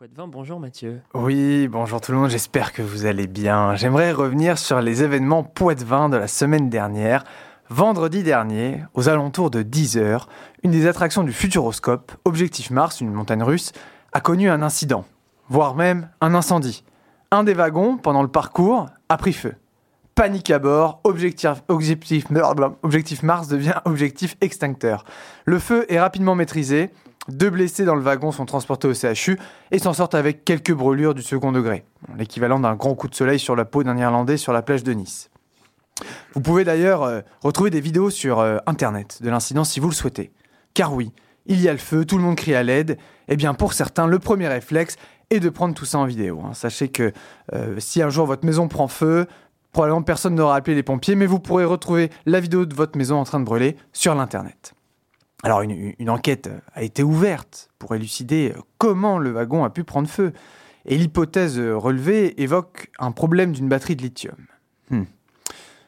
Poitvin. Bonjour Mathieu. Oui, bonjour tout le monde, j'espère que vous allez bien. J'aimerais revenir sur les événements Poitvin de la semaine dernière. Vendredi dernier, aux alentours de 10h, une des attractions du Futuroscope, Objectif Mars, une montagne russe, a connu un incident, voire même un incendie. Un des wagons, pendant le parcours, a pris feu. Panique à bord, objectif, objectif, objectif Mars devient objectif extincteur. Le feu est rapidement maîtrisé, deux blessés dans le wagon sont transportés au CHU et s'en sortent avec quelques brûlures du second degré, l'équivalent d'un grand coup de soleil sur la peau d'un Irlandais sur la plage de Nice. Vous pouvez d'ailleurs euh, retrouver des vidéos sur euh, Internet de l'incident si vous le souhaitez. Car oui, il y a le feu, tout le monde crie à l'aide. Eh bien pour certains, le premier réflexe est de prendre tout ça en vidéo. Hein. Sachez que euh, si un jour votre maison prend feu, probablement personne n'aura appelé les pompiers, mais vous pourrez retrouver la vidéo de votre maison en train de brûler sur l'Internet. Alors une, enquête a été ouverte pour élucider comment le wagon a pu prendre feu. Et l'hypothèse relevée évoque un problème d'une batterie de lithium. Hmm.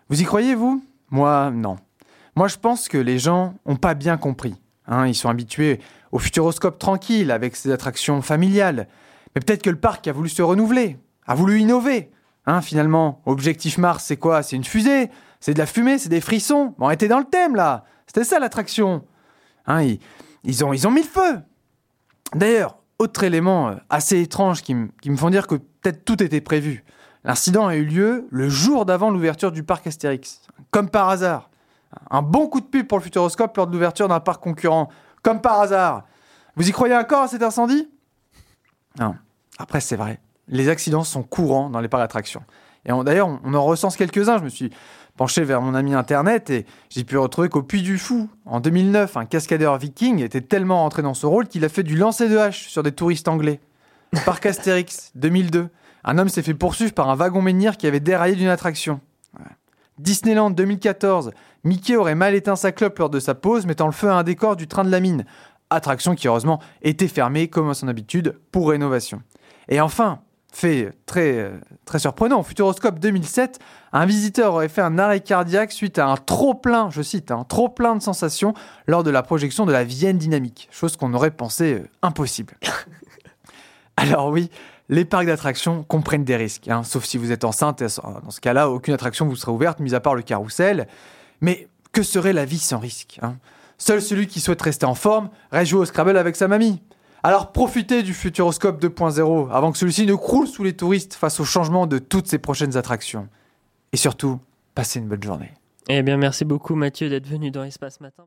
Vous y croyez, vous? Moi, non. Moi, je pense que les gens n'ont pas bien compris. Hein. ils sont habitués au futuroscope tranquille, avec ses attractions familiales. Mais peut-être que le parc a voulu se renouveler, a voulu innover. Hein, finalement, Objectif Mars, c'est quoi? C'est une fusée? C'est de la fumée? C'est des frissons? On était dans le thème, là C'était ça, l'attraction Hein, ils, ont, mis le feu. D'ailleurs, autre élément euh, assez étrange qui, me font dire que peut-être tout était prévu. L'incident a eu lieu le jour d'avant l'ouverture du parc Astérix. Comme par hasard. Un bon coup de pub pour le Futuroscope lors de l'ouverture d'un parc concurrent. Comme par hasard. Vous y croyez encore à cet incendie? Non. Après, c'est vrai. Les accidents sont courants dans les parcs d'attractions. Et d'ailleurs, on, en recense quelques-uns. Je me suis penché vers mon ami internet et j'ai pu retrouver qu'au Puy du Fou, en 2009, un cascadeur viking était tellement rentré dans ce rôle qu'il a fait du lancer de hache sur des touristes anglais. Parc Astérix, 2002, un homme s'est fait poursuivre par un wagon menhir qui avait déraillé d'une attraction. Disneyland 2014, Mickey aurait mal éteint sa clope lors de sa pause, mettant le feu à un décor du train de la mine. Attraction qui heureusement était fermée comme à son habitude pour rénovation. Et enfin, fait très, très surprenant. Futuroscope 2007, un visiteur aurait fait un arrêt cardiaque suite à un trop-plein, je cite, un trop-plein de sensations lors de la projection de la Vienne dynamique, chose qu'on aurait pensé euh, impossible. Alors oui, les parcs d'attractions comprennent des risques, hein, sauf si vous êtes enceinte, dans ce cas-là, aucune attraction vous sera ouverte, mis à part le carrousel. Mais que serait la vie sans risque hein? Seul celui qui souhaite rester en forme reste jouer au Scrabble avec sa mamie. Alors profitez du Futuroscope 2.0 avant que celui-ci ne croule sous les touristes face au changement de toutes ces prochaines attractions. Et surtout, passez une bonne journée. Eh bien, merci beaucoup Mathieu d'être venu dans Espace Matin.